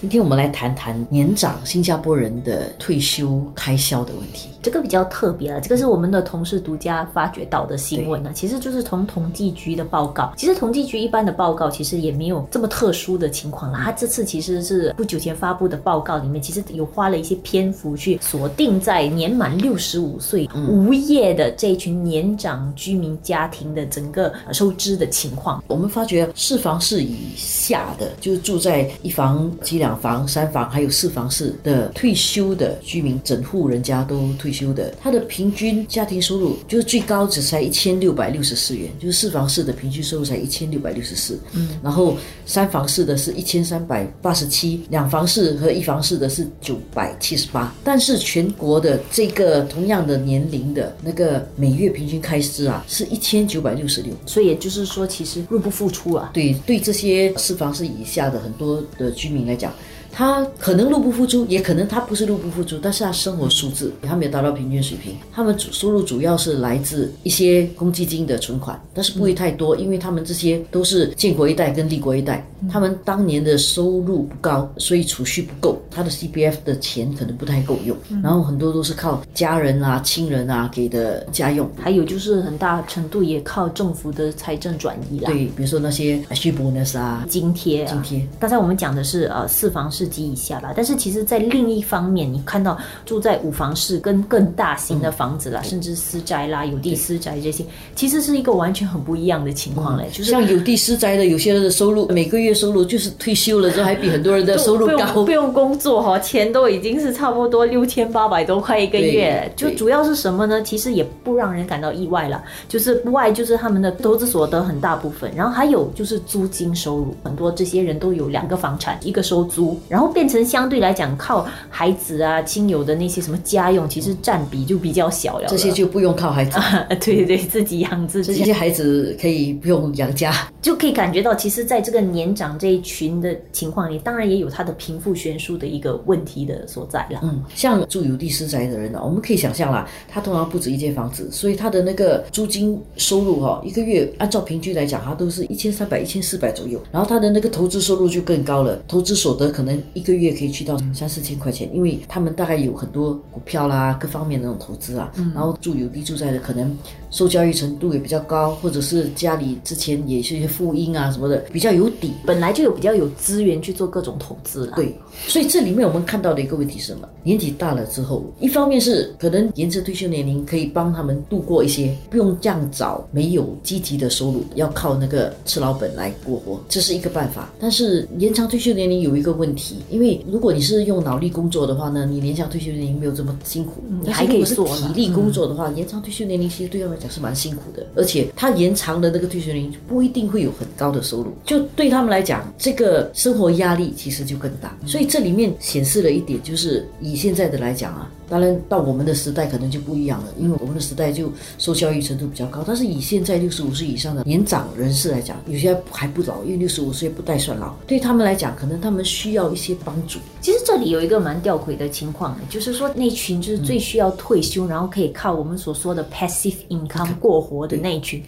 今天我们来谈谈年长新加坡人的退休开销的问题。这个比较特别了，这个是我们的同事独家发掘到的新闻呢。其实就是从统计局的报告。其实统计局一般的报告其实也没有这么特殊的情况啦。他这次其实是不久前发布的报告里面，其实有花了一些篇幅去锁定在年满六十五岁无业的这一群年长居民家庭的整个收支的情况。我们发觉四房室以下的，就是住在一房几两。两房、三房还有四房室的退休的居民，整户人家都退休的，他的平均家庭收入就是最高只才一千六百六十四元，就是四房室的平均收入才一千六百六十四，嗯，然后三房室的是一千三百八十七，两房室和一房室的是九百七十八，但是全国的这个同样的年龄的那个每月平均开支啊是一千九百六十六，所以也就是说，其实入不敷出啊。对，对这些四房室以下的很多的居民来讲。他可能入不敷出，也可能他不是入不敷出，但是他生活素质他没有达到平均水平。他们主收入主要是来自一些公积金的存款，但是不会太多，因为他们这些都是建国一代跟立国一代，他们当年的收入不高，所以储蓄不够，他的 C P F 的钱可能不太够用。然后很多都是靠家人啊、亲人啊给的家用，还有就是很大程度也靠政府的财政转移啦。对，比如说那些 bonus 啊、津贴、津贴。刚才我们讲的是呃四房。四级以下吧，但是其实，在另一方面，你看到住在五房室跟更大型的房子啦，甚至私宅啦、有地私宅这些，其实是一个完全很不一样的情况嘞。就是像有地私宅的，有些人的收入每个月收入就是退休了之后还比很多人的 收入高，不用工作哈，钱都已经是差不多六千八百多块一个月。就主要是什么呢？其实也不让人感到意外了，就是不外就是他们的投资所得很大部分，然后还有就是租金收入，很多这些人都有两个房产，一个收租。然后变成相对来讲靠孩子啊、亲友的那些什么家用，其实占比就比较小了。这些就不用靠孩子，对对对，自己养自己。这些孩子可以不用养家，就可以感觉到，其实在这个年长这一群的情况里，当然也有他的贫富悬殊的一个问题的所在了。嗯，像住有地私宅的人呢，我们可以想象啦，他通常不止一间房子，所以他的那个租金收入哈，一个月按照平均来讲，他都是一千三百、一千四百左右。然后他的那个投资收入就更高了，投资所得可能。一个月可以去到三四千块钱，因为他们大概有很多股票啦，各方面那种投资啊，然后住有地住宅的可能受教育程度也比较高，或者是家里之前也是一些富婴啊什么的，比较有底，本来就有比较有资源去做各种投资了。对，所以这里面我们看到的一个问题是什么？年纪大了之后，一方面是可能延迟退休年龄可以帮他们度过一些不用这样早没有积极的收入，要靠那个吃老本来过活，这是一个办法。但是延长退休年龄有一个问题。因为如果你是用脑力工作的话呢，你延长退休年龄没有这么辛苦。你还可以做体力工作的话，延长退休年龄其实对他们来讲是蛮辛苦的。而且他延长的那个退休年龄不一定会有很高的收入，就对他们来讲，这个生活压力其实就更大。所以这里面显示了一点，就是以现在的来讲啊。当然，到我们的时代可能就不一样了，因为我们的时代就受教育程度比较高。但是以现在六十五岁以上的年长人士来讲，有些还不老，因为六十五岁不带算老，对他们来讲，可能他们需要一些帮助。其实这里有一个蛮吊诡的情况，就是说那群就是最需要退休，然后可以靠我们所说的 passive income 过活的那群。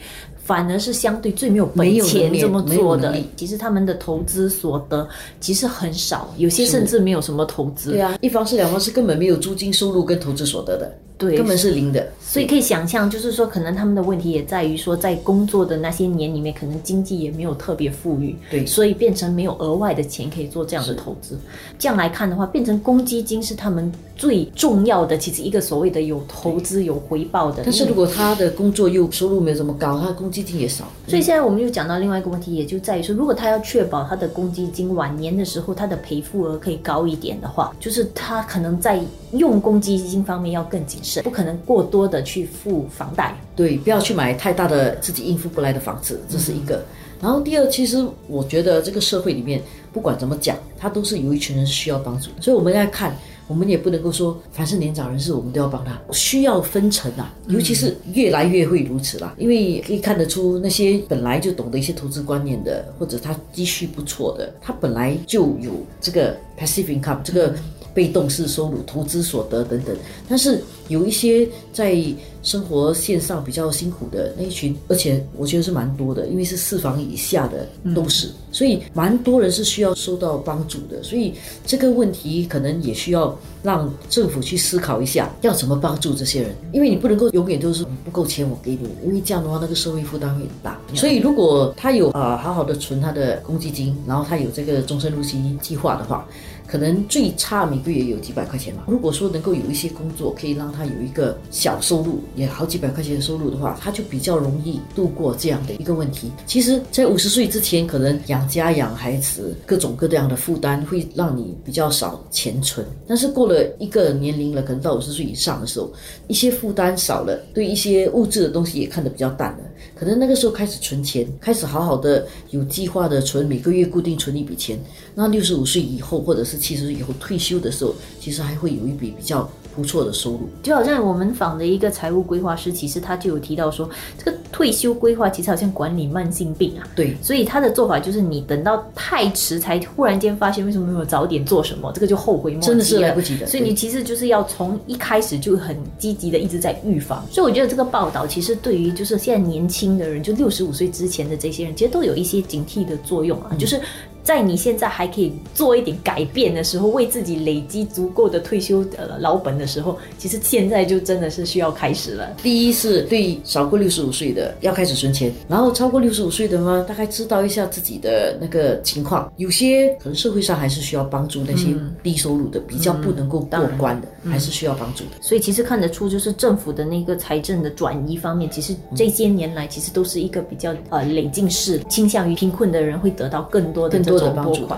反而是相对最没有本钱这么做的，其实他们的投资所得其实很少，有些甚至没有什么投资。对啊，一方是两方是根本没有租金收入跟投资所得的。对，根本是零的，所以可以想象，就是说，可能他们的问题也在于说，在工作的那些年里面，可能经济也没有特别富裕，对，所以变成没有额外的钱可以做这样的投资。这样来看的话，变成公积金是他们最重要的，其实一个所谓的有投资有回报的。但是如果他的工作又收入没有这么高，他的公积金也少。所以现在我们又讲到另外一个问题，也就在于说，如果他要确保他的公积金晚年的时候他的赔付额可以高一点的话，就是他可能在用公积金方面要更谨慎，不可能过。多的去付房贷，对，不要去买太大的自己应付不来的房子，这是一个。然后第二，其实我觉得这个社会里面不管怎么讲，它都是有一群人需要帮助，所以我们要看，我们也不能够说凡是年长人士我们都要帮他，需要分层啊，尤其是越来越会如此啦，因为可以看得出那些本来就懂得一些投资观念的，或者他积蓄不错的，他本来就有这个 passive income 这个。被动式收入、投资所得等等，但是有一些在生活线上比较辛苦的那一群，而且我觉得是蛮多的，因为是四房以下的都是，所以蛮多人是需要受到帮助的。所以这个问题可能也需要让政府去思考一下，要怎么帮助这些人，因为你不能够永远都是不够钱我给你，因为这样的话那个社会负担会很大。所以如果他有啊好好的存他的公积金，然后他有这个终身入息计划的话。可能最差每个月有几百块钱嘛。如果说能够有一些工作可以让他有一个小收入，也好几百块钱的收入的话，他就比较容易度过这样的一个问题。其实，在五十岁之前，可能养家养孩子各种各样的负担会让你比较少钱存。但是过了一个年龄了，可能到五十岁以上的时候，一些负担少了，对一些物质的东西也看得比较淡了。可能那个时候开始存钱，开始好好的有计划的存，每个月固定存一笔钱。那六十五岁以后，或者是七十岁以后退休的时候，其实还会有一笔比较。不错的收入，就好像我们访的一个财务规划师，其实他就有提到说，这个退休规划其实好像管理慢性病啊。对，所以他的做法就是，你等到太迟才忽然间发现为什么没有早点做什么，这个就后悔莫及真的是来不及的。所以你其实就是要从一开始就很积极的一直在预防。所以我觉得这个报道其实对于就是现在年轻的人，就六十五岁之前的这些人，其实都有一些警惕的作用啊，就是。在你现在还可以做一点改变的时候，为自己累积足够的退休呃老本的时候，其实现在就真的是需要开始了。第一是对少过六十五岁的要开始存钱，然后超过六十五岁的呢，大概知道一下自己的那个情况。有些可能社会上还是需要帮助那些低收入的，比较不能够过关的，还是需要帮助的。所以其实看得出，就是政府的那个财政的转移方面，其实这些年来其实都是一个比较呃累进式，倾向于贫困的人会得到更多的。多的帮助。